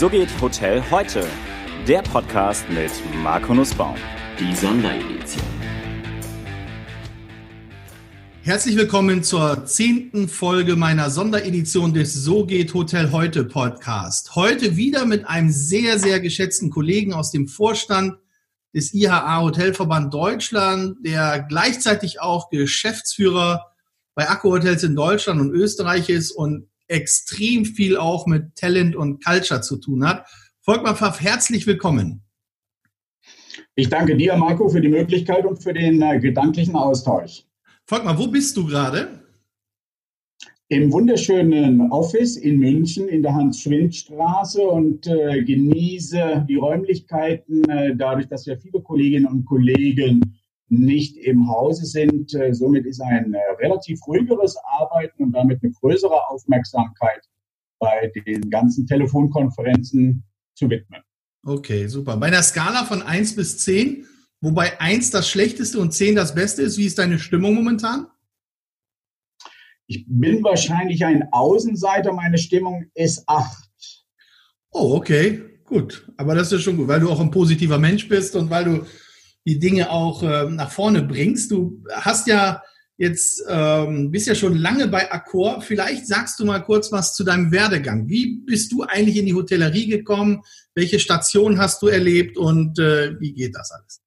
So geht Hotel heute. Der Podcast mit Marco Nussbaum. Die Sonderedition. Herzlich willkommen zur zehnten Folge meiner Sonderedition des So geht Hotel heute Podcast. Heute wieder mit einem sehr, sehr geschätzten Kollegen aus dem Vorstand des IHA Hotelverband Deutschland, der gleichzeitig auch Geschäftsführer bei Akku Hotels in Deutschland und Österreich ist und extrem viel auch mit Talent und Culture zu tun hat. Volkmar Pfaff, herzlich willkommen. Ich danke dir, Marco, für die Möglichkeit und für den äh, gedanklichen Austausch. Volkmar, wo bist du gerade? Im wunderschönen Office in München in der Hans-Schwind-Straße und äh, genieße die Räumlichkeiten, äh, dadurch, dass ja viele Kolleginnen und Kollegen nicht im Hause sind. Äh, somit ist ein äh, relativ ruhigeres Arbeiten und damit eine größere Aufmerksamkeit bei den ganzen Telefonkonferenzen zu widmen. Okay, super. Bei einer Skala von 1 bis 10, wobei 1 das Schlechteste und 10 das Beste ist, wie ist deine Stimmung momentan? Ich bin wahrscheinlich ein Außenseiter, meine Stimmung ist 8. Oh, okay, gut. Aber das ist schon gut, weil du auch ein positiver Mensch bist und weil du die Dinge auch äh, nach vorne bringst. Du hast ja jetzt, ähm, bist ja schon lange bei Accor. Vielleicht sagst du mal kurz was zu deinem Werdegang. Wie bist du eigentlich in die Hotellerie gekommen? Welche Station hast du erlebt und äh, wie geht das alles?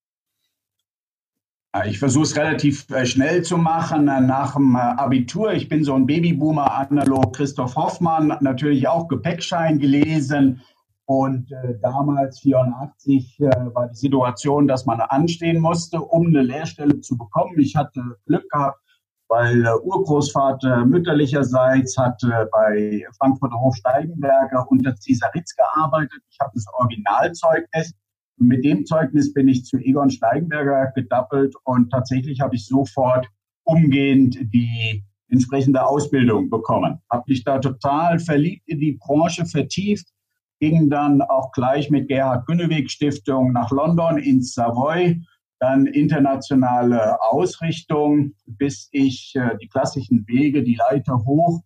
Ich versuche es relativ äh, schnell zu machen äh, nach dem äh, Abitur. Ich bin so ein Babyboomer, analog Christoph Hoffmann, natürlich auch Gepäckschein gelesen, und äh, damals, 84, äh, war die Situation, dass man anstehen musste, um eine Lehrstelle zu bekommen. Ich hatte Glück gehabt, weil äh, Urgroßvater mütterlicherseits hatte bei Frankfurter Hof Steigenberger unter Cäsaritz gearbeitet. Ich habe das Originalzeugnis. Und mit dem Zeugnis bin ich zu Egon Steigenberger gedappelt und tatsächlich habe ich sofort umgehend die entsprechende Ausbildung bekommen. Habe mich da total verliebt in die Branche, vertieft ging dann auch gleich mit Gerhard Günneweg Stiftung nach London ins Savoy, dann internationale Ausrichtung, bis ich äh, die klassischen Wege, die Leiter hoch,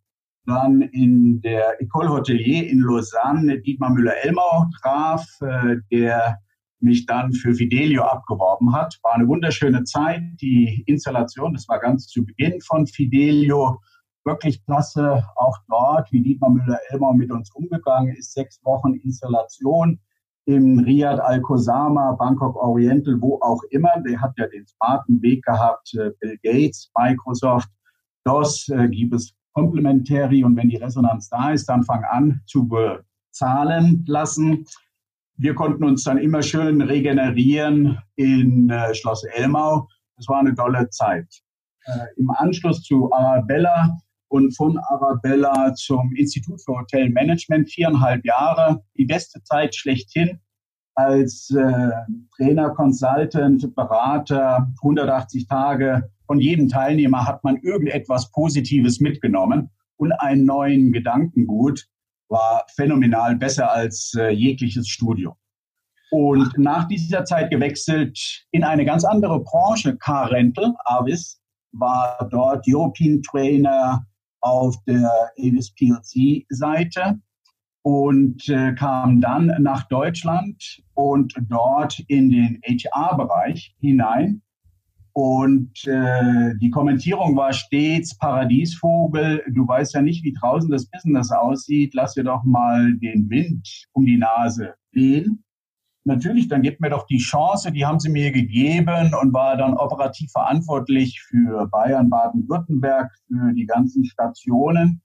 dann in der École Hotelier in Lausanne Dietmar Müller-Elmau traf, äh, der mich dann für Fidelio abgeworben hat. War eine wunderschöne Zeit. Die Installation, das war ganz zu Beginn von Fidelio, wirklich klasse. Auch dort, wie Dietmar Müller-Elmau mit uns umgegangen ist, sechs Wochen Installation im Riyadh Al-Kosama, Bangkok Oriental, wo auch immer. Der hat ja den smarten Weg gehabt. Äh, Bill Gates, Microsoft, DOS äh, gibt es Complementary und wenn die Resonanz da ist, dann fang an zu bezahlen lassen. Wir konnten uns dann immer schön regenerieren in äh, Schloss Elmau. Das war eine tolle Zeit. Äh, Im Anschluss zu Arabella und von Arabella zum Institut für Hotelmanagement, viereinhalb Jahre, die beste Zeit schlechthin als äh, Trainer, Consultant, Berater, 180 Tage. Von jedem Teilnehmer hat man irgendetwas Positives mitgenommen und einen neuen Gedankengut war phänomenal besser als äh, jegliches Studium. Und nach dieser Zeit gewechselt in eine ganz andere Branche, Car Rental, Avis, war dort European Trainer, auf der Avis PLC Seite und äh, kam dann nach Deutschland und dort in den HR-Bereich hinein. Und äh, die Kommentierung war stets Paradiesvogel. Du weißt ja nicht, wie draußen das Business aussieht. Lass dir doch mal den Wind um die Nase wehen natürlich, dann gebt mir doch die Chance, die haben sie mir gegeben und war dann operativ verantwortlich für Bayern, Baden-Württemberg, für die ganzen Stationen,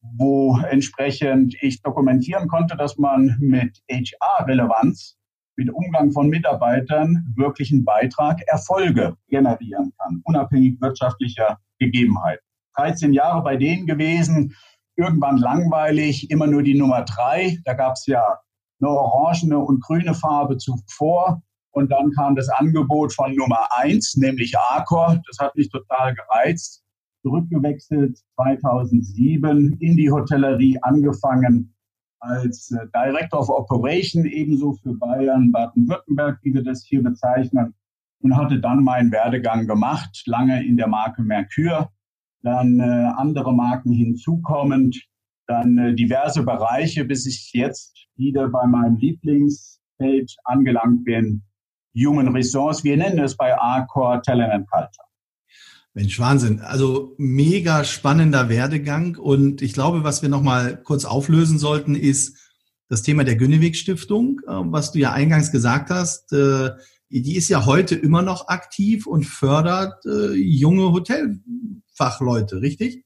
wo entsprechend ich dokumentieren konnte, dass man mit HR-Relevanz, mit Umgang von Mitarbeitern wirklich einen Beitrag, Erfolge generieren kann, unabhängig wirtschaftlicher Gegebenheiten. 13 Jahre bei denen gewesen, irgendwann langweilig, immer nur die Nummer drei. Da gab es ja eine orangene und grüne Farbe zuvor. Und dann kam das Angebot von Nummer eins, nämlich Arcor. Das hat mich total gereizt. Zurückgewechselt 2007 in die Hotellerie, angefangen als äh, Director of Operation, ebenso für Bayern, Baden-Württemberg, wie wir das hier bezeichnen. Und hatte dann meinen Werdegang gemacht, lange in der Marke Mercure, dann äh, andere Marken hinzukommend dann äh, diverse Bereiche, bis ich jetzt wieder bei meinem Lieblingsfeld angelangt bin, Human Resource. Wir nennen es bei Arcor Talent and Culture. Mensch, Wahnsinn. Also mega spannender Werdegang. Und ich glaube, was wir nochmal kurz auflösen sollten, ist das Thema der Günnewig Stiftung, äh, was du ja eingangs gesagt hast. Äh, die ist ja heute immer noch aktiv und fördert äh, junge Hotelfachleute, richtig?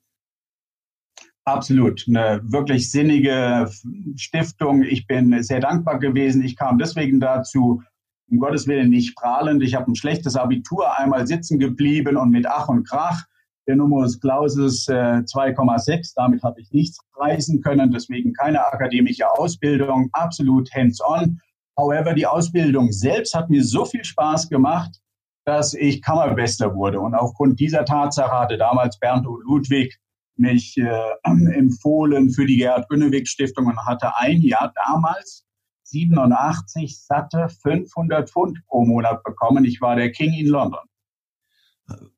Absolut. Eine wirklich sinnige Stiftung. Ich bin sehr dankbar gewesen. Ich kam deswegen dazu, um Gottes Willen nicht strahlend. Ich habe ein schlechtes Abitur einmal sitzen geblieben und mit Ach und Krach. Der Numerus Clausus äh, 2,6. Damit habe ich nichts reisen können. Deswegen keine akademische Ausbildung. Absolut hands-on. However, die Ausbildung selbst hat mir so viel Spaß gemacht, dass ich Kammerbester wurde. Und aufgrund dieser Tatsache hatte damals Bernd O. Ludwig mich äh, empfohlen für die Gerhard Günnewig Stiftung und hatte ein Jahr damals 87 satte 500 Pfund pro Monat bekommen. Ich war der King in London.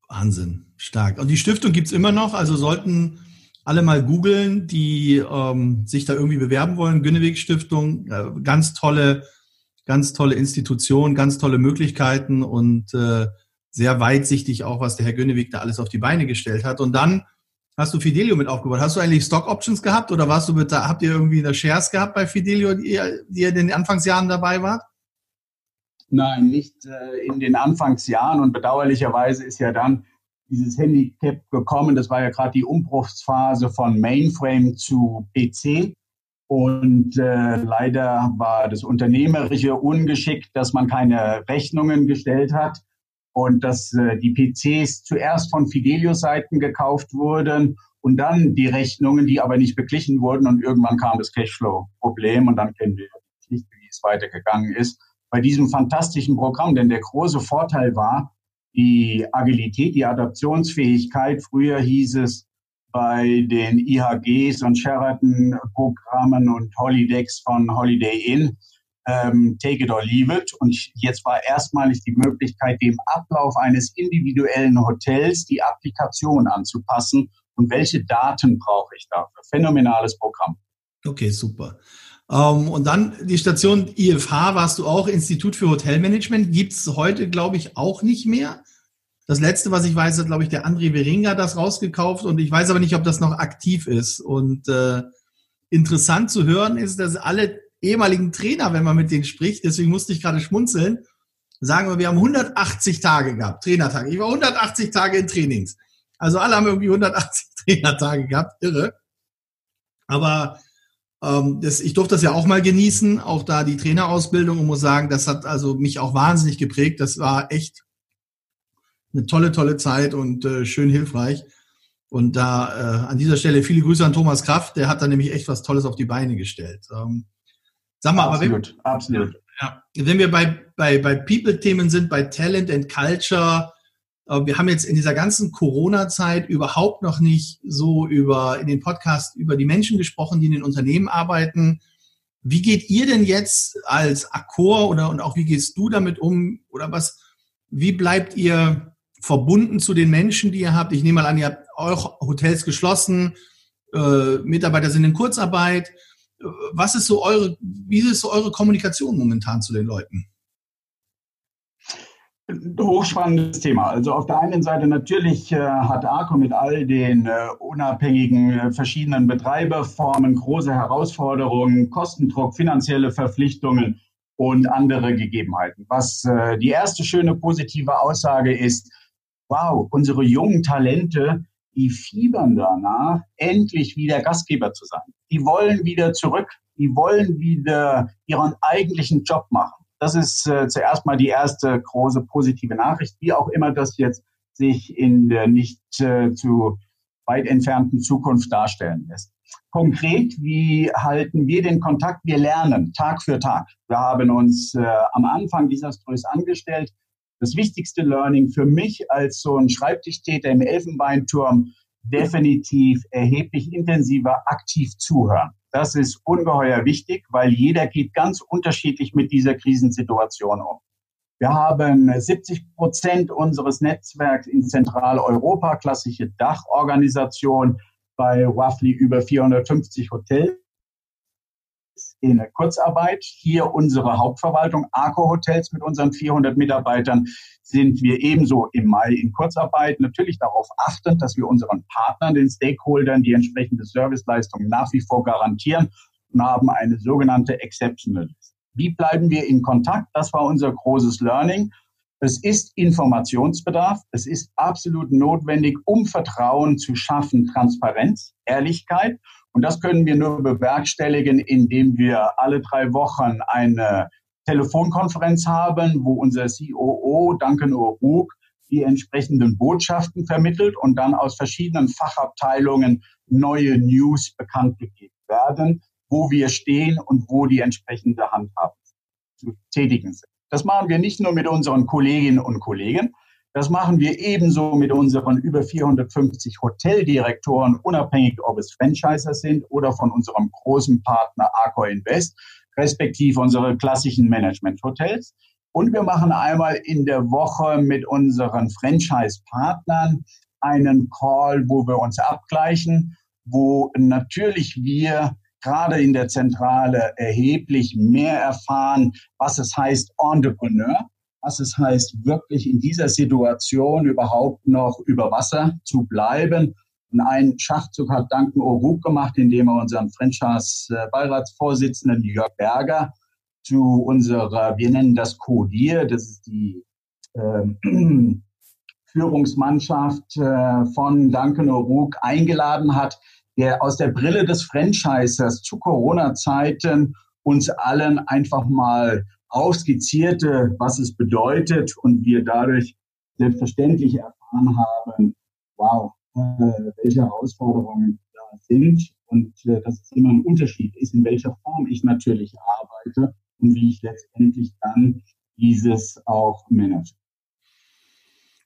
Wahnsinn, stark. Und die Stiftung gibt's immer noch, also sollten alle mal googeln, die ähm, sich da irgendwie bewerben wollen. Günnewig Stiftung, äh, ganz tolle, ganz tolle Institution, ganz tolle Möglichkeiten und äh, sehr weitsichtig auch, was der Herr Günnewig da alles auf die Beine gestellt hat. Und dann hast du Fidelio mit aufgebaut. Hast du eigentlich Stock Options gehabt oder warst du mit da, habt ihr irgendwie eine Shares gehabt bei Fidelio, die ihr, die ihr in den Anfangsjahren dabei wart? Nein, nicht äh, in den Anfangsjahren und bedauerlicherweise ist ja dann dieses Handicap gekommen. Das war ja gerade die Umbruchsphase von Mainframe zu PC. Und äh, leider war das Unternehmerische ungeschickt, dass man keine Rechnungen gestellt hat und dass äh, die PCs zuerst von Fidelio-Seiten gekauft wurden und dann die Rechnungen, die aber nicht beglichen wurden und irgendwann kam das Cashflow-Problem und dann kennen wir nicht, wie es weitergegangen ist. Bei diesem fantastischen Programm, denn der große Vorteil war die Agilität, die Adaptionsfähigkeit. Früher hieß es bei den IHGs und Sheraton-Programmen und Holidecks von Holiday Inn, ähm, take it or leave it. Und jetzt war erstmalig die Möglichkeit, dem Ablauf eines individuellen Hotels die Applikation anzupassen. Und welche Daten brauche ich dafür? Phänomenales Programm. Okay, super. Ähm, und dann die Station IFH warst du auch, Institut für Hotelmanagement, gibt es heute, glaube ich, auch nicht mehr. Das letzte, was ich weiß, hat, glaube ich, der André Weringa das rausgekauft und ich weiß aber nicht, ob das noch aktiv ist. Und äh, interessant zu hören ist, dass alle ehemaligen Trainer, wenn man mit denen spricht, deswegen musste ich gerade schmunzeln, sagen wir, wir haben 180 Tage gehabt, Trainertage. Ich war 180 Tage in Trainings. Also alle haben irgendwie 180 Trainertage gehabt, irre. Aber ähm, das, ich durfte das ja auch mal genießen, auch da die Trainerausbildung und muss sagen, das hat also mich auch wahnsinnig geprägt. Das war echt eine tolle, tolle Zeit und äh, schön hilfreich. Und da äh, an dieser Stelle viele Grüße an Thomas Kraft, der hat da nämlich echt was Tolles auf die Beine gestellt. Ähm, Sag mal, absolut, aber wenn, absolut. Ja, wenn wir bei, bei, bei People-Themen sind, bei Talent and Culture, äh, wir haben jetzt in dieser ganzen Corona-Zeit überhaupt noch nicht so über in den Podcast über die Menschen gesprochen, die in den Unternehmen arbeiten. Wie geht ihr denn jetzt als Akkord oder und auch wie gehst du damit um oder was? Wie bleibt ihr verbunden zu den Menschen, die ihr habt? Ich nehme mal an, ihr habt eure Hotels geschlossen, äh, Mitarbeiter sind in Kurzarbeit was ist so eure, wie ist so eure Kommunikation momentan zu den Leuten? Hochspannendes Thema. Also auf der einen Seite natürlich äh, hat ARCO mit all den äh, unabhängigen äh, verschiedenen Betreiberformen große Herausforderungen, Kostendruck, finanzielle Verpflichtungen und andere Gegebenheiten. Was äh, die erste schöne positive Aussage ist, wow, unsere jungen Talente die fiebern danach, endlich wieder Gastgeber zu sein. Die wollen wieder zurück, die wollen wieder ihren eigentlichen Job machen. Das ist äh, zuerst mal die erste große positive Nachricht, wie auch immer das jetzt sich in der nicht äh, zu weit entfernten Zukunft darstellen lässt. Konkret, wie halten wir den Kontakt? Wir lernen Tag für Tag. Wir haben uns äh, am Anfang desaströs angestellt das wichtigste Learning für mich als so ein Schreibtischtäter im Elfenbeinturm definitiv erheblich intensiver aktiv zuhören. Das ist ungeheuer wichtig, weil jeder geht ganz unterschiedlich mit dieser Krisensituation um. Wir haben 70 Prozent unseres Netzwerks in Zentraleuropa, klassische Dachorganisation. bei roughly über 450 Hotels in Kurzarbeit. Hier unsere Hauptverwaltung, Arco Hotels mit unseren 400 Mitarbeitern, sind wir ebenso im Mai in Kurzarbeit. Natürlich darauf achtend, dass wir unseren Partnern, den Stakeholdern, die entsprechende Serviceleistungen nach wie vor garantieren und haben eine sogenannte Exceptional. Wie bleiben wir in Kontakt? Das war unser großes Learning. Es ist Informationsbedarf. Es ist absolut notwendig, um Vertrauen zu schaffen, Transparenz, Ehrlichkeit. Und das können wir nur bewerkstelligen, indem wir alle drei Wochen eine Telefonkonferenz haben, wo unser COO Duncan O'Rourke die entsprechenden Botschaften vermittelt und dann aus verschiedenen Fachabteilungen neue News bekannt gegeben werden, wo wir stehen und wo die entsprechende Handhabe zu tätigen sind. Das machen wir nicht nur mit unseren Kolleginnen und Kollegen, das machen wir ebenso mit unseren über 450 Hoteldirektoren, unabhängig ob es Franchiser sind oder von unserem großen Partner Accor Invest, respektive unsere klassischen Management-Hotels. Und wir machen einmal in der Woche mit unseren Franchise-Partnern einen Call, wo wir uns abgleichen, wo natürlich wir gerade in der Zentrale erheblich mehr erfahren, was es heißt Entrepreneur, was es heißt, wirklich in dieser Situation überhaupt noch über Wasser zu bleiben. Und einen Schachzug hat Duncan O'Rourke gemacht, indem er unseren Franchise-Beiratsvorsitzenden Jörg Berger zu unserer, wir nennen das Codier, das ist die äh, Führungsmannschaft äh, von Duncan O'Rourke eingeladen hat, der aus der Brille des Franchisers zu Corona-Zeiten uns allen einfach mal aufskizzierte, was es bedeutet und wir dadurch selbstverständlich erfahren haben, wow, äh, welche Herausforderungen da sind und äh, dass es immer ein Unterschied ist, in welcher Form ich natürlich arbeite und wie ich letztendlich dann dieses auch manage.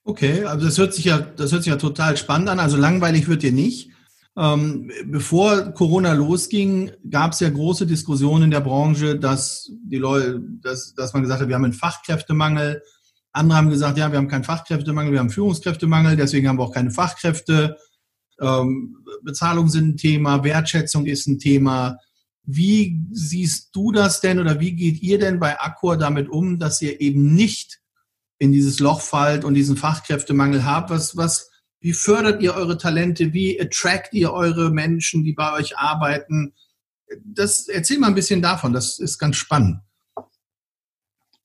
Okay, also das hört sich ja, das hört sich ja total spannend an. Also langweilig wird dir nicht. Ähm, bevor Corona losging, gab es ja große Diskussionen in der Branche, dass die Leute, dass, dass man gesagt hat, wir haben einen Fachkräftemangel. Andere haben gesagt, ja, wir haben keinen Fachkräftemangel, wir haben Führungskräftemangel, deswegen haben wir auch keine Fachkräfte. Ähm, Bezahlung sind ein Thema, Wertschätzung ist ein Thema. Wie siehst du das denn oder wie geht ihr denn bei Accor damit um, dass ihr eben nicht in dieses Loch fallt und diesen Fachkräftemangel habt? Was, was, wie fördert ihr eure Talente? Wie attract ihr eure Menschen, die bei euch arbeiten? Das, erzähl mal ein bisschen davon. Das ist ganz spannend.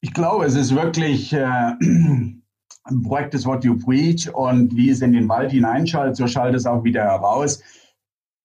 Ich glaube, es ist wirklich äh, Practice what you preach und wie es in den Wald hineinschaltet, so schaltet es auch wieder heraus.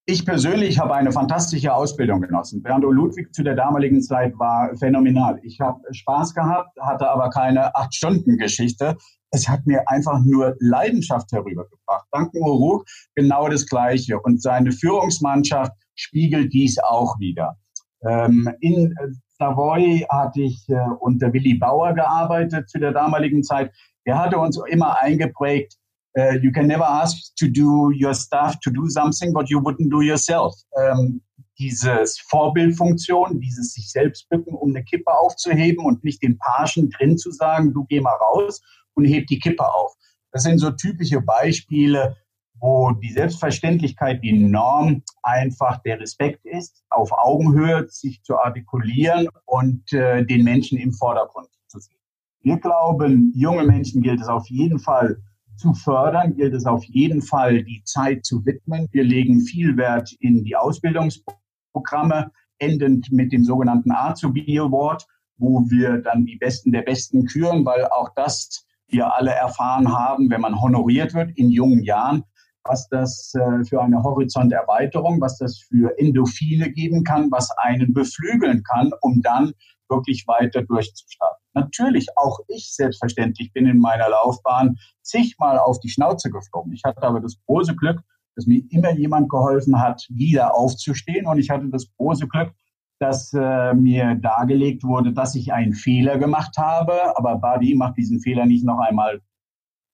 Ich persönlich habe eine fantastische Ausbildung genossen. Bernd o. Ludwig zu der damaligen Zeit war phänomenal. Ich habe Spaß gehabt, hatte aber keine Acht-Stunden-Geschichte. Es hat mir einfach nur Leidenschaft herübergebracht. Danken O'Rourke genau das Gleiche. Und seine Führungsmannschaft spiegelt dies auch wieder. Ähm, in Savoy hatte ich äh, unter Willy Bauer gearbeitet zu der damaligen Zeit. Der hatte uns immer eingeprägt, uh, you can never ask to do your staff to do something, but you wouldn't do yourself. Ähm, dieses Vorbildfunktion, dieses sich selbst bücken, um eine Kippe aufzuheben und nicht den Pagen drin zu sagen, du geh mal raus und heb die Kippe auf. Das sind so typische Beispiele, wo die Selbstverständlichkeit, die Norm einfach der Respekt ist, auf Augenhöhe sich zu artikulieren und äh, den Menschen im Vordergrund zu sehen. Wir glauben, junge Menschen gilt es auf jeden Fall zu fördern, gilt es auf jeden Fall, die Zeit zu widmen. Wir legen viel Wert in die Ausbildungsprogramme, endend mit dem sogenannten Azubi Award, wo wir dann die Besten der Besten küren, weil auch das wir alle erfahren haben, wenn man honoriert wird in jungen Jahren, was das äh, für eine Horizonterweiterung, was das für Endorphine geben kann, was einen beflügeln kann, um dann wirklich weiter durchzustarten. Natürlich, auch ich selbstverständlich bin in meiner Laufbahn zigmal auf die Schnauze geflogen. Ich hatte aber das große Glück, dass mir immer jemand geholfen hat, wieder aufzustehen. Und ich hatte das große Glück, dass äh, mir dargelegt wurde, dass ich einen Fehler gemacht habe. Aber Badi macht diesen Fehler nicht noch einmal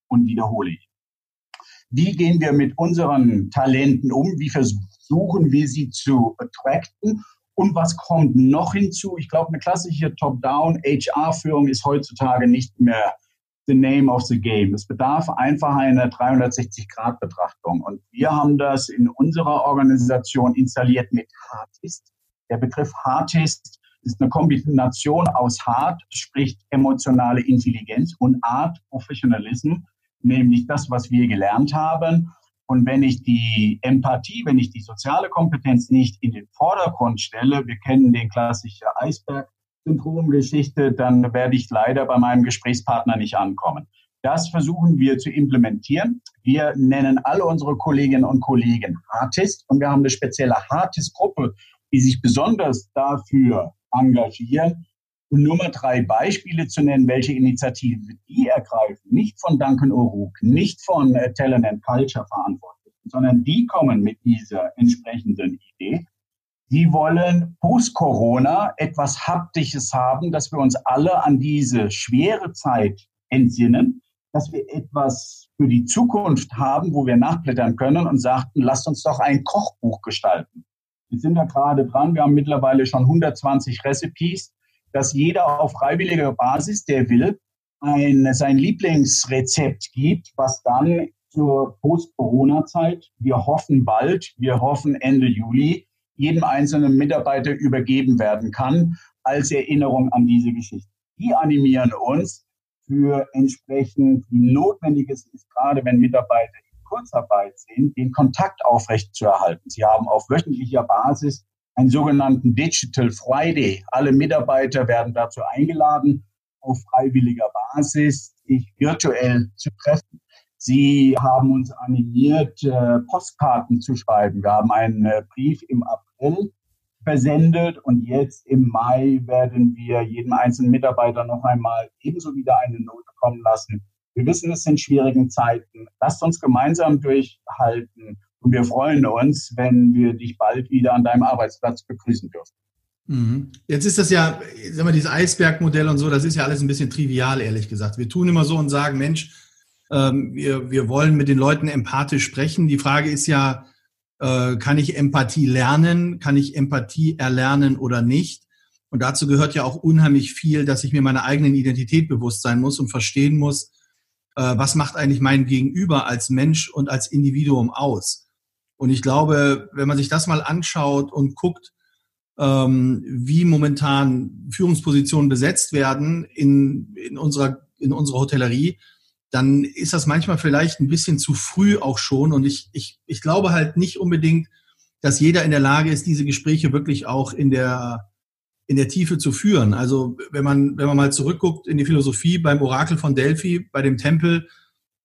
und wiederhole ich. Wie gehen wir mit unseren Talenten um? Wie versuchen wir sie zu attracten? Und was kommt noch hinzu? Ich glaube, eine klassische Top-Down-HR-Führung ist heutzutage nicht mehr the name of the game. Es bedarf einfach einer 360-Grad-Betrachtung. Und wir haben das in unserer Organisation installiert mit Hardist. Der Begriff Hardist ist eine Kombination aus Hard, sprich emotionale Intelligenz, und Art, Professionalism, nämlich das, was wir gelernt haben. Und wenn ich die Empathie, wenn ich die soziale Kompetenz nicht in den Vordergrund stelle, wir kennen den klassischen Eisberg, Syndromgeschichte, dann werde ich leider bei meinem Gesprächspartner nicht ankommen. Das versuchen wir zu implementieren. Wir nennen alle unsere Kolleginnen und Kollegen Artist und wir haben eine spezielle Artist-Gruppe, die sich besonders dafür engagieren. Und nur mal drei Beispiele zu nennen, welche Initiativen die ergreifen. Nicht von Duncan O'Rourke, nicht von äh, Talent and Culture verantwortlich, sondern die kommen mit dieser entsprechenden Idee. Die wollen post-Corona etwas Haptisches haben, dass wir uns alle an diese schwere Zeit entsinnen, dass wir etwas für die Zukunft haben, wo wir nachblättern können und sagten, lasst uns doch ein Kochbuch gestalten. Wir sind da gerade dran. Wir haben mittlerweile schon 120 Recipes, dass jeder auf freiwilliger Basis, der will, ein, sein Lieblingsrezept gibt, was dann zur Post-Corona-Zeit, wir hoffen bald, wir hoffen Ende Juli, jedem einzelnen Mitarbeiter übergeben werden kann als Erinnerung an diese Geschichte. Die animieren uns für entsprechend, wie notwendig es ist, gerade wenn Mitarbeiter Kurzarbeit sind, den Kontakt aufrecht zu erhalten. Sie haben auf wöchentlicher Basis einen sogenannten Digital Friday. Alle Mitarbeiter werden dazu eingeladen, auf freiwilliger Basis sich virtuell zu treffen. Sie haben uns animiert, äh, Postkarten zu schreiben. Wir haben einen äh, Brief im April versendet und jetzt im Mai werden wir jedem einzelnen Mitarbeiter noch einmal ebenso wieder eine Note kommen lassen. Wir wissen, es sind schwierige Zeiten. Lasst uns gemeinsam durchhalten und wir freuen uns, wenn wir dich bald wieder an deinem Arbeitsplatz begrüßen dürfen. Mhm. Jetzt ist das ja, sagen wir, dieses Eisbergmodell und so, das ist ja alles ein bisschen trivial, ehrlich gesagt. Wir tun immer so und sagen, Mensch, ähm, wir, wir wollen mit den Leuten empathisch sprechen. Die Frage ist ja, äh, kann ich Empathie lernen? Kann ich Empathie erlernen oder nicht? Und dazu gehört ja auch unheimlich viel, dass ich mir meiner eigenen Identität bewusst sein muss und verstehen muss, äh, was macht eigentlich mein Gegenüber als Mensch und als Individuum aus. Und ich glaube, wenn man sich das mal anschaut und guckt, ähm, wie momentan Führungspositionen besetzt werden in, in, unserer, in unserer Hotellerie, dann ist das manchmal vielleicht ein bisschen zu früh auch schon. Und ich, ich, ich glaube halt nicht unbedingt, dass jeder in der Lage ist, diese Gespräche wirklich auch in der, in der Tiefe zu führen. Also wenn man, wenn man mal zurückguckt in die Philosophie beim Orakel von Delphi, bei dem Tempel,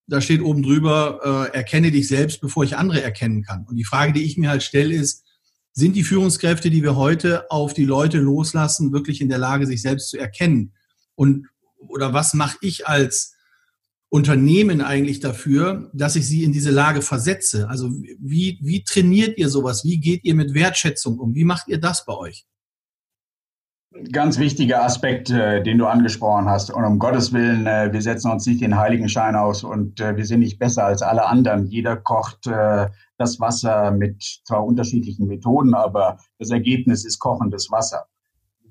da steht oben drüber, äh, erkenne dich selbst, bevor ich andere erkennen kann. Und die Frage, die ich mir halt stelle, ist, sind die Führungskräfte, die wir heute auf die Leute loslassen, wirklich in der Lage, sich selbst zu erkennen? Und oder was mache ich als Unternehmen eigentlich dafür, dass ich sie in diese Lage versetze? Also wie, wie trainiert ihr sowas? Wie geht ihr mit Wertschätzung um? Wie macht ihr das bei euch? Ganz wichtiger Aspekt, äh, den du angesprochen hast. Und um Gottes Willen, äh, wir setzen uns nicht den Heiligenschein aus und äh, wir sind nicht besser als alle anderen. Jeder kocht äh, das Wasser mit zwar unterschiedlichen Methoden, aber das Ergebnis ist kochendes Wasser.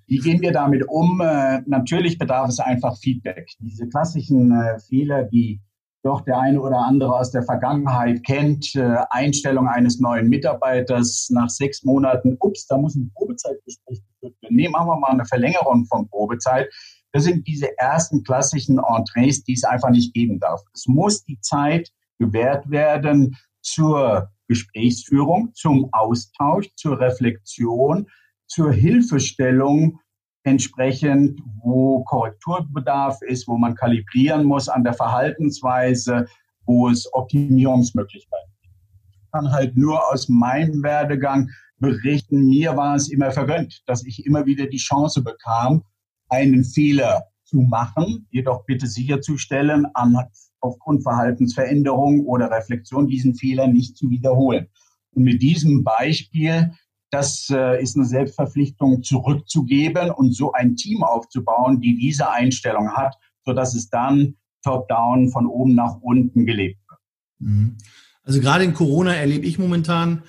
Wie gehen wir damit um? Äh, natürlich bedarf es einfach Feedback. Diese klassischen äh, Fehler, die doch der eine oder andere aus der Vergangenheit kennt, äh, Einstellung eines neuen Mitarbeiters nach sechs Monaten, ups, da muss ein Probezeitgespräch geführt werden. Nee, machen wir mal eine Verlängerung von Probezeit. Das sind diese ersten klassischen Entrees, die es einfach nicht geben darf. Es muss die Zeit gewährt werden zur Gesprächsführung, zum Austausch, zur Reflexion, zur Hilfestellung entsprechend, wo Korrekturbedarf ist, wo man kalibrieren muss an der Verhaltensweise, wo es Optimierungsmöglichkeiten gibt. Ich kann halt nur aus meinem Werdegang berichten, mir war es immer vergönnt, dass ich immer wieder die Chance bekam, einen Fehler zu machen, jedoch bitte sicherzustellen, an, aufgrund Verhaltensveränderung oder Reflexion diesen Fehler nicht zu wiederholen. Und mit diesem Beispiel das äh, ist eine Selbstverpflichtung zurückzugeben und so ein Team aufzubauen, die diese Einstellung hat, sodass es dann top-down von oben nach unten gelebt wird. Mhm. Also gerade in Corona erlebe ich momentan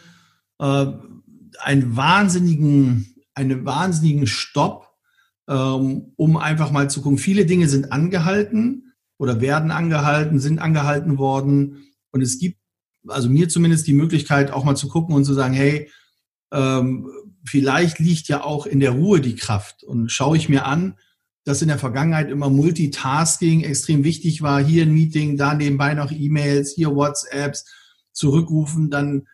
äh, einen wahnsinnigen, einen wahnsinnigen Stopp, ähm, um einfach mal zu gucken. Viele Dinge sind angehalten, oder werden angehalten, sind angehalten worden. Und es gibt also mir zumindest die Möglichkeit, auch mal zu gucken und zu sagen, hey, ähm, vielleicht liegt ja auch in der Ruhe die Kraft. Und schaue ich mir an, dass in der Vergangenheit immer Multitasking extrem wichtig war. Hier ein Meeting, da nebenbei noch E-Mails, hier WhatsApps, zurückrufen. Dann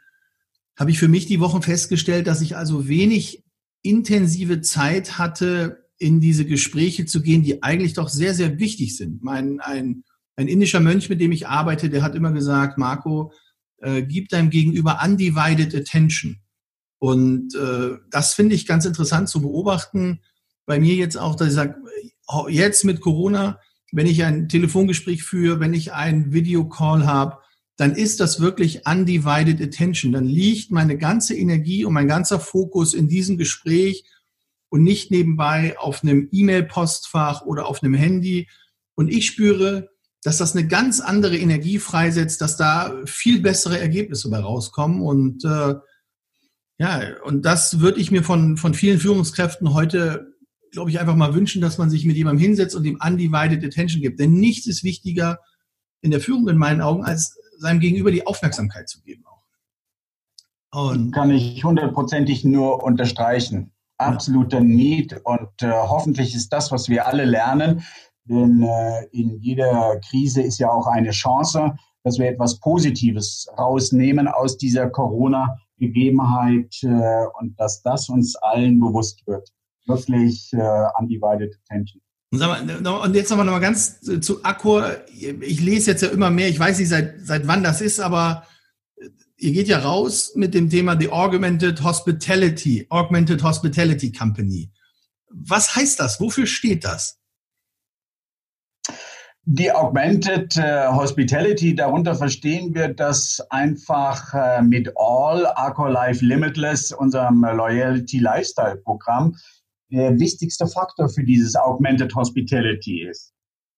habe ich für mich die Wochen festgestellt, dass ich also wenig intensive Zeit hatte, in diese Gespräche zu gehen, die eigentlich doch sehr, sehr wichtig sind. Mein, ein, ein indischer Mönch, mit dem ich arbeite, der hat immer gesagt, Marco, äh, gib deinem Gegenüber undivided attention. Und äh, das finde ich ganz interessant zu beobachten. Bei mir jetzt auch, dass ich sage, jetzt mit Corona, wenn ich ein Telefongespräch führe, wenn ich einen Videocall habe, dann ist das wirklich undivided attention. Dann liegt meine ganze Energie und mein ganzer Fokus in diesem Gespräch und nicht nebenbei auf einem E-Mail-Postfach oder auf einem Handy. Und ich spüre, dass das eine ganz andere Energie freisetzt, dass da viel bessere Ergebnisse bei rauskommen. Und äh, ja, und das würde ich mir von, von vielen Führungskräften heute, glaube ich, einfach mal wünschen, dass man sich mit jemandem hinsetzt und ihm undivided attention gibt. Denn nichts ist wichtiger in der Führung in meinen Augen, als seinem Gegenüber die Aufmerksamkeit zu geben. Auch. Und Kann ich hundertprozentig nur unterstreichen. Absoluter Need und äh, hoffentlich ist das, was wir alle lernen, denn äh, in jeder Krise ist ja auch eine Chance, dass wir etwas Positives rausnehmen aus dieser Corona-Gegebenheit äh, und dass das uns allen bewusst wird. Wirklich äh, undivided attention. Und jetzt nochmal noch mal ganz zu Accor. Ich lese jetzt ja immer mehr, ich weiß nicht, seit, seit wann das ist, aber ihr geht ja raus mit dem Thema The Augmented Hospitality, Augmented Hospitality Company. Was heißt das? Wofür steht das? Die Augmented äh, Hospitality, darunter verstehen wir, dass einfach äh, mit All, Accor Life Limitless, unserem Loyalty Lifestyle Programm, der wichtigste Faktor für dieses Augmented Hospitality ist.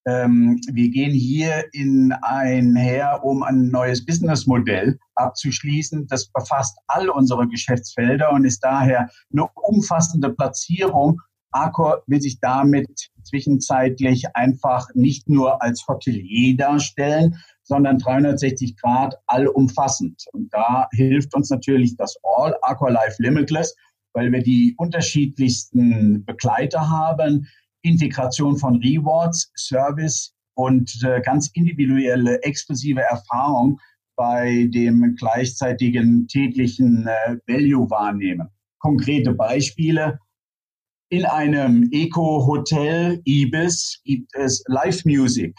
Ähm, wir gehen hier in einher, um ein neues Businessmodell abzuschließen. Das befasst all unsere Geschäftsfelder und ist daher eine umfassende Platzierung Accor will sich damit zwischenzeitlich einfach nicht nur als Hotelier darstellen, sondern 360 Grad allumfassend. Und da hilft uns natürlich das All Accor Life Limitless, weil wir die unterschiedlichsten Begleiter haben, Integration von Rewards, Service und äh, ganz individuelle, exklusive Erfahrung bei dem gleichzeitigen täglichen äh, Value wahrnehmen. Konkrete Beispiele. In einem Eco-Hotel Ibis gibt es Live-Music,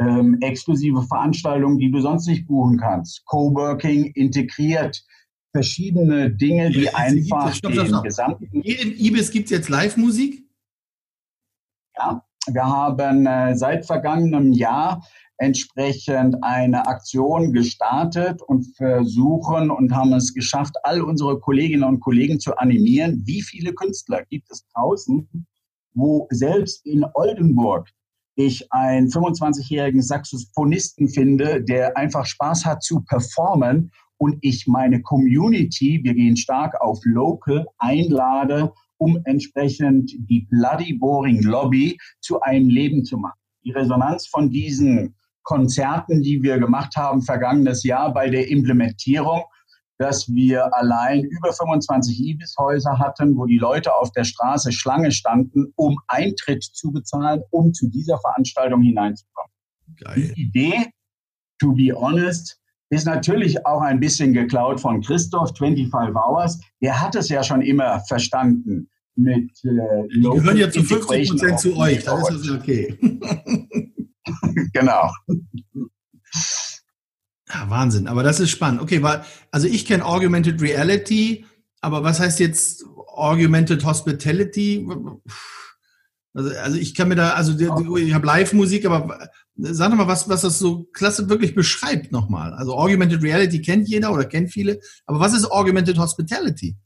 ähm, exklusive Veranstaltungen, die du sonst nicht buchen kannst, Coworking integriert, verschiedene Dinge, die einfach stopp, stopp. gesamten... In jedem Ibis gibt es jetzt Live-Musik? Wir haben äh, seit vergangenem Jahr entsprechend eine Aktion gestartet und versuchen und haben es geschafft, all unsere Kolleginnen und Kollegen zu animieren. Wie viele Künstler gibt es draußen, wo selbst in Oldenburg ich einen 25-jährigen Saxophonisten finde, der einfach Spaß hat zu performen und ich meine Community, wir gehen stark auf Local, einlade, um entsprechend die Bloody Boring Lobby zu einem Leben zu machen. Die Resonanz von diesen Konzerten, die wir gemacht haben vergangenes Jahr bei der Implementierung, dass wir allein über 25 Ibis-Häuser hatten, wo die Leute auf der Straße Schlange standen, um Eintritt zu bezahlen, um zu dieser Veranstaltung hineinzukommen. Geil. Die Idee, to be honest, ist natürlich auch ein bisschen geklaut von Christoph, 25 Hours. Der hat es ja schon immer verstanden mit äh, Die gehören ja zu 50 Prozent zu euch, dann ist das okay. genau. Ja, Wahnsinn, aber das ist spannend. Okay, weil, also ich kenne Augmented Reality, aber was heißt jetzt Augmented Hospitality? Also, also ich kann mir da, also ich habe Live-Musik, aber sag doch mal, was, was das so klasse wirklich beschreibt nochmal. Also Augmented Reality kennt jeder oder kennt viele, aber was ist Augmented Hospitality?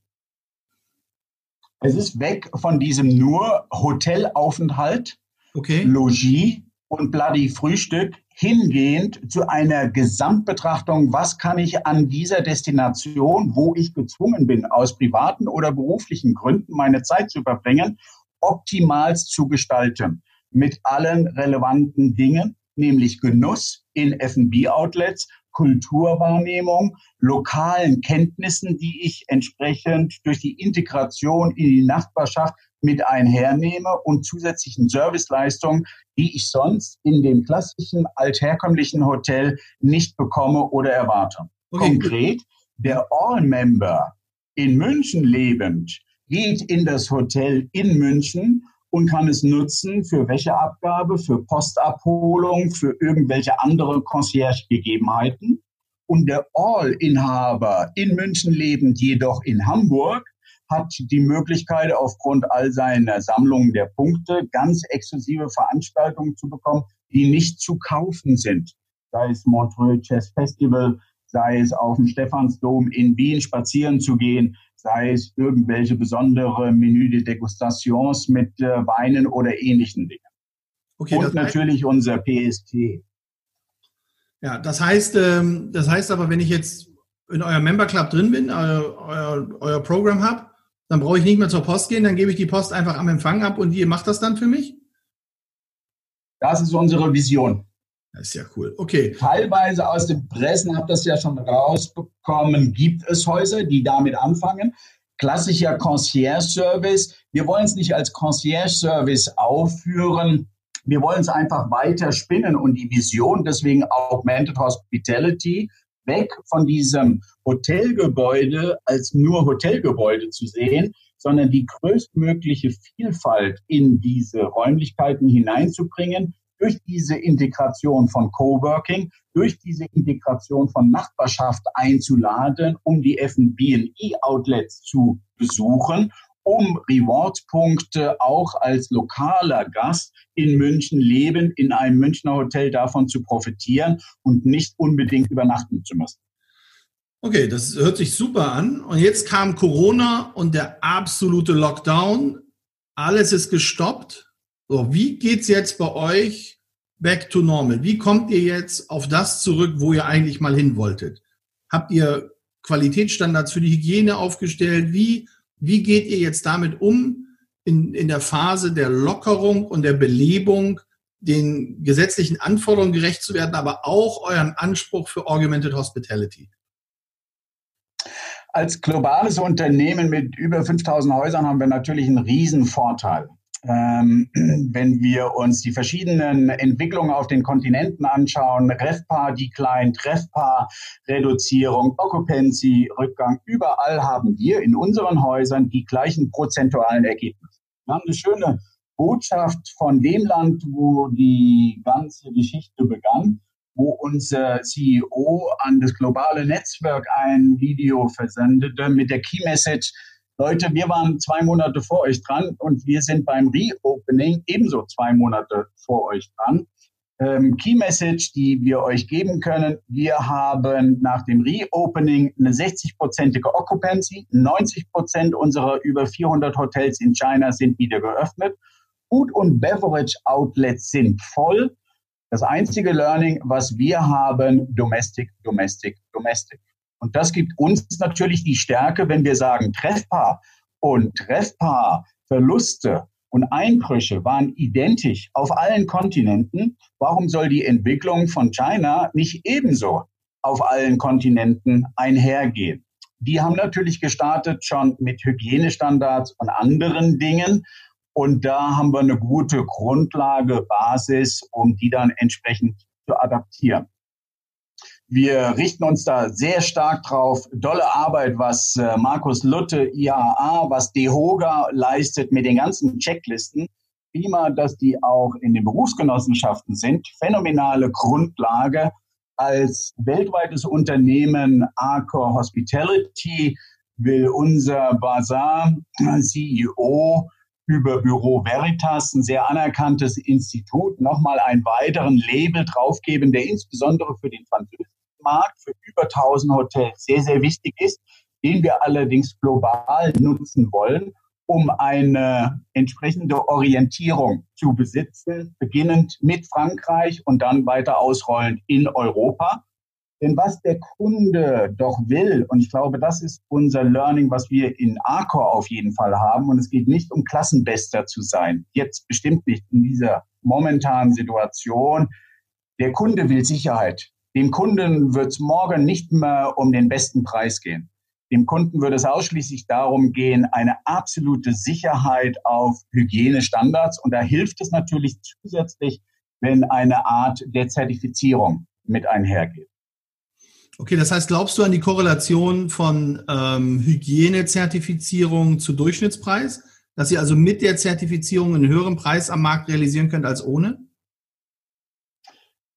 Es ist weg von diesem nur Hotelaufenthalt, okay. Logis, und Bloody Frühstück hingehend zu einer Gesamtbetrachtung, was kann ich an dieser Destination, wo ich gezwungen bin, aus privaten oder beruflichen Gründen meine Zeit zu verbringen, optimal zu gestalten. Mit allen relevanten Dingen, nämlich Genuss in F&B-Outlets, Kulturwahrnehmung, lokalen Kenntnissen, die ich entsprechend durch die Integration in die Nachbarschaft mit einhernehme und zusätzlichen Serviceleistungen, die ich sonst in dem klassischen altherkömmlichen Hotel nicht bekomme oder erwarte. Okay. Konkret, der All-Member in München lebend geht in das Hotel in München und kann es nutzen für Wäscheabgabe, für Postabholung, für irgendwelche andere Concierge-Gegebenheiten. Und der All-Inhaber in München lebend jedoch in Hamburg hat die Möglichkeit, aufgrund all seiner Sammlungen der Punkte ganz exklusive Veranstaltungen zu bekommen, die nicht zu kaufen sind. Sei es Montreux Chess Festival, sei es auf dem Stephansdom in Wien spazieren zu gehen, sei es irgendwelche besondere Menü de Degustations mit äh, Weinen oder ähnlichen Dingen. Okay, Und natürlich unser PST. Ja, das heißt, ähm, das heißt aber, wenn ich jetzt in eurem Member Club drin bin, euer, euer, euer Programm habe, dann brauche ich nicht mehr zur Post gehen, dann gebe ich die Post einfach am Empfang ab und ihr macht das dann für mich? Das ist unsere Vision. Das ist ja cool. Okay. Teilweise aus den Pressen, habt das ja schon rausbekommen, gibt es Häuser, die damit anfangen. Klassischer Concierge-Service. Wir wollen es nicht als Concierge-Service aufführen. Wir wollen es einfach weiter spinnen und die Vision deswegen Augmented Hospitality weg von diesem Hotelgebäude als nur Hotelgebäude zu sehen, sondern die größtmögliche Vielfalt in diese Räumlichkeiten hineinzubringen durch diese Integration von Coworking, durch diese Integration von Nachbarschaft einzuladen, um die F&B-Outlets zu besuchen, um Reward-Punkte auch als lokaler Gast in München leben, in einem Münchner Hotel davon zu profitieren und nicht unbedingt übernachten zu müssen. Okay, das hört sich super an. Und jetzt kam Corona und der absolute Lockdown. Alles ist gestoppt. So, wie geht's jetzt bei euch back to normal? Wie kommt ihr jetzt auf das zurück, wo ihr eigentlich mal hin wolltet? Habt ihr Qualitätsstandards für die Hygiene aufgestellt? Wie, wie geht ihr jetzt damit um in, in der Phase der Lockerung und der Belebung, den gesetzlichen Anforderungen gerecht zu werden, aber auch euren Anspruch für Augmented Hospitality? Als globales Unternehmen mit über 5000 Häusern haben wir natürlich einen riesen Vorteil. Ähm, wenn wir uns die verschiedenen Entwicklungen auf den Kontinenten anschauen, REFPA Decline, REFPA Reduzierung, Occupancy Rückgang, überall haben wir in unseren Häusern die gleichen prozentualen Ergebnisse. Wir haben eine schöne Botschaft von dem Land, wo die ganze Geschichte begann, wo unser CEO an das globale Netzwerk ein Video versendete mit der Key Message, Leute, wir waren zwei Monate vor euch dran und wir sind beim Reopening ebenso zwei Monate vor euch dran. Ähm, Key Message, die wir euch geben können. Wir haben nach dem Reopening eine 60-prozentige Occupancy. 90 Prozent unserer über 400 Hotels in China sind wieder geöffnet. Food und Beverage Outlets sind voll. Das einzige Learning, was wir haben, Domestic, Domestic, Domestic. Und das gibt uns natürlich die Stärke, wenn wir sagen, treffbar und treffbar Verluste und Einbrüche waren identisch auf allen Kontinenten. Warum soll die Entwicklung von China nicht ebenso auf allen Kontinenten einhergehen? Die haben natürlich gestartet schon mit Hygienestandards und anderen Dingen. Und da haben wir eine gute Grundlage, Basis, um die dann entsprechend zu adaptieren. Wir richten uns da sehr stark drauf. Dolle Arbeit, was äh, Markus Lutte, IAA, was DEHOGA leistet mit den ganzen Checklisten. Prima, dass die auch in den Berufsgenossenschaften sind. Phänomenale Grundlage. Als weltweites Unternehmen Arcor Hospitality will unser Bazar CEO über Büro Veritas, ein sehr anerkanntes Institut, nochmal einen weiteren Label draufgeben, der insbesondere für den französischen Markt für über 1000 Hotels sehr, sehr wichtig ist, den wir allerdings global nutzen wollen, um eine entsprechende Orientierung zu besitzen, beginnend mit Frankreich und dann weiter ausrollend in Europa. Denn was der Kunde doch will, und ich glaube, das ist unser Learning, was wir in Arcor auf jeden Fall haben, und es geht nicht um Klassenbester zu sein, jetzt bestimmt nicht in dieser momentanen Situation, Der Kunde will Sicherheit. Dem Kunden wird es morgen nicht mehr um den besten Preis gehen. Dem Kunden würde es ausschließlich darum gehen, eine absolute Sicherheit auf Hygienestandards. Und da hilft es natürlich zusätzlich, wenn eine Art der Zertifizierung mit einhergeht. Okay, das heißt, glaubst du an die Korrelation von ähm, Hygienezertifizierung zu Durchschnittspreis? Dass ihr also mit der Zertifizierung einen höheren Preis am Markt realisieren könnt als ohne?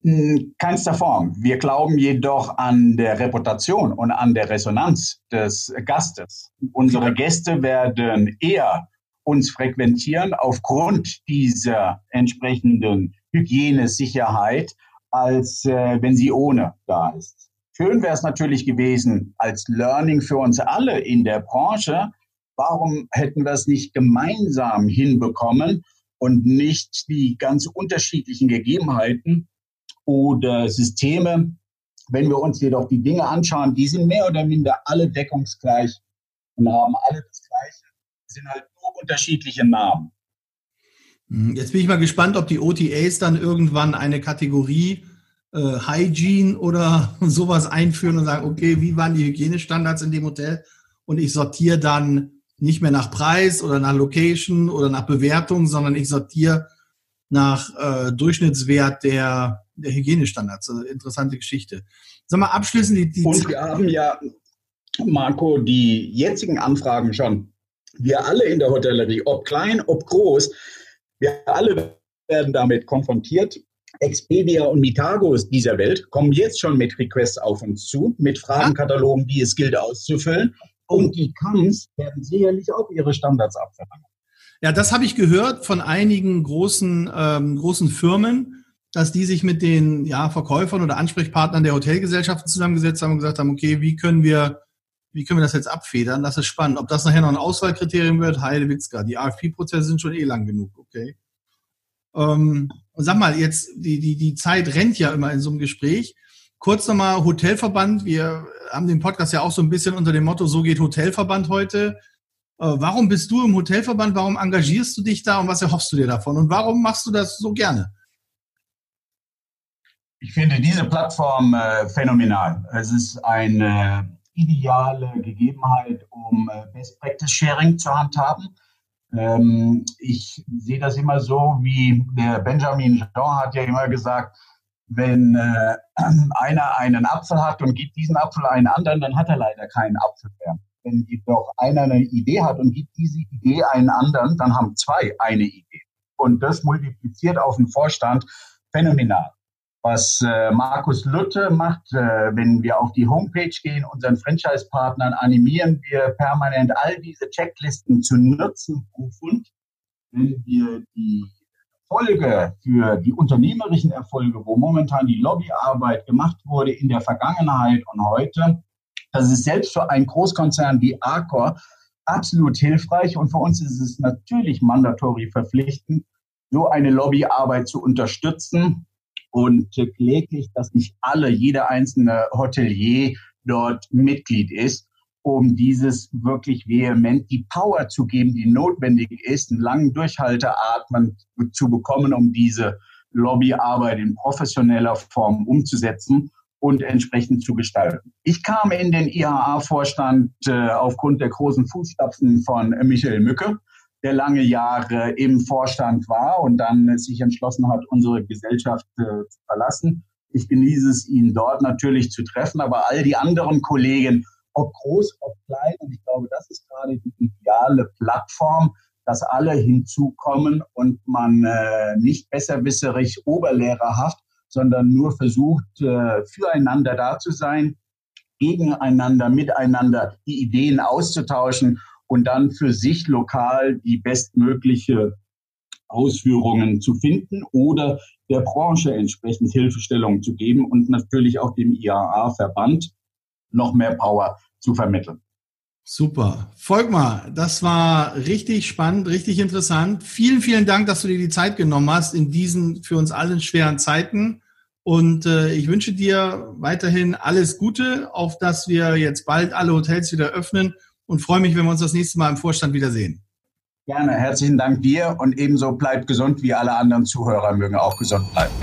Hm, keinster Form. Wir glauben jedoch an der Reputation und an der Resonanz des Gastes. Unsere Gäste werden eher uns frequentieren aufgrund dieser entsprechenden Hygienesicherheit, als äh, wenn sie ohne da ist. Schön wäre es natürlich gewesen als Learning für uns alle in der Branche. Warum hätten wir es nicht gemeinsam hinbekommen und nicht die ganz unterschiedlichen Gegebenheiten oder Systeme. Wenn wir uns jedoch die Dinge anschauen, die sind mehr oder minder alle deckungsgleich und haben alle das Gleiche, sind halt nur unterschiedliche Namen. Hm, jetzt bin ich mal gespannt, ob die OTAs dann irgendwann eine Kategorie äh, Hygiene oder sowas einführen und sagen, okay, wie waren die Hygienestandards in dem Hotel? Und ich sortiere dann nicht mehr nach Preis oder nach Location oder nach Bewertung, sondern ich sortiere nach äh, Durchschnittswert der der Hygienestandards. Also interessante Geschichte. Sag mal, abschließend die, die Und wir haben ja, Marco, die jetzigen Anfragen schon. Wir alle in der Hotellerie, ob klein, ob groß, wir alle werden damit konfrontiert. Expedia und Mitagos dieser Welt kommen jetzt schon mit Requests auf uns zu, mit Fragenkatalogen, die es gilt auszufüllen. Und die CAMs werden sicherlich auch ihre Standards abverlangen. Ja, das habe ich gehört von einigen großen, ähm, großen Firmen dass die sich mit den ja, Verkäufern oder Ansprechpartnern der Hotelgesellschaften zusammengesetzt haben und gesagt haben, okay, wie können wir, wie können wir das jetzt abfedern? Das ist spannend. Ob das nachher noch ein Auswahlkriterium wird, Heide Witzka. Die AFP-Prozesse sind schon eh lang genug, okay. Ähm, sag mal, jetzt, die, die, die Zeit rennt ja immer in so einem Gespräch. Kurz nochmal Hotelverband. Wir haben den Podcast ja auch so ein bisschen unter dem Motto, so geht Hotelverband heute. Äh, warum bist du im Hotelverband? Warum engagierst du dich da und was erhoffst du dir davon? Und warum machst du das so gerne? Ich finde diese Plattform äh, phänomenal. Es ist eine ideale Gegebenheit, um äh, Best Practice Sharing zu handhaben. Ähm, ich sehe das immer so, wie der Benjamin Jean hat ja immer gesagt, wenn äh, einer einen Apfel hat und gibt diesen Apfel einen anderen, dann hat er leider keinen Apfel mehr. Wenn jedoch einer eine Idee hat und gibt diese Idee einen anderen, dann haben zwei eine Idee. Und das multipliziert auf den Vorstand phänomenal was äh, Markus Lütte macht, äh, wenn wir auf die Homepage gehen, unseren Franchise-Partnern animieren wir permanent all diese Checklisten zu nutzen und wenn wir die Erfolge für die unternehmerischen Erfolge, wo momentan die Lobbyarbeit gemacht wurde in der Vergangenheit und heute, das ist selbst für einen Großkonzern wie Arcor absolut hilfreich und für uns ist es natürlich mandatory verpflichtend, so eine Lobbyarbeit zu unterstützen. Und kläglich, dass nicht alle, jeder einzelne Hotelier dort Mitglied ist, um dieses wirklich vehement die Power zu geben, die notwendig ist, einen langen Durchhalteatmen zu bekommen, um diese Lobbyarbeit in professioneller Form umzusetzen und entsprechend zu gestalten. Ich kam in den IHA-Vorstand äh, aufgrund der großen Fußstapfen von Michael Mücke, der lange Jahre im Vorstand war und dann sich entschlossen hat, unsere Gesellschaft äh, zu verlassen. Ich genieße es, ihn dort natürlich zu treffen, aber all die anderen Kollegen, ob groß, ob klein, und ich glaube, das ist gerade die ideale Plattform, dass alle hinzukommen und man äh, nicht besserwisserig oberlehrerhaft, sondern nur versucht, äh, füreinander da zu sein, gegeneinander, miteinander die Ideen auszutauschen und dann für sich lokal die bestmögliche Ausführungen zu finden oder der Branche entsprechend Hilfestellung zu geben und natürlich auch dem IAA-Verband noch mehr Power zu vermitteln. Super. Volkmar, das war richtig spannend, richtig interessant. Vielen, vielen Dank, dass du dir die Zeit genommen hast in diesen für uns allen schweren Zeiten. Und äh, ich wünsche dir weiterhin alles Gute, auf dass wir jetzt bald alle Hotels wieder öffnen und freue mich, wenn wir uns das nächste Mal im Vorstand wiedersehen. Gerne, herzlichen Dank dir und ebenso bleibt gesund, wie alle anderen Zuhörer mögen auch gesund bleiben.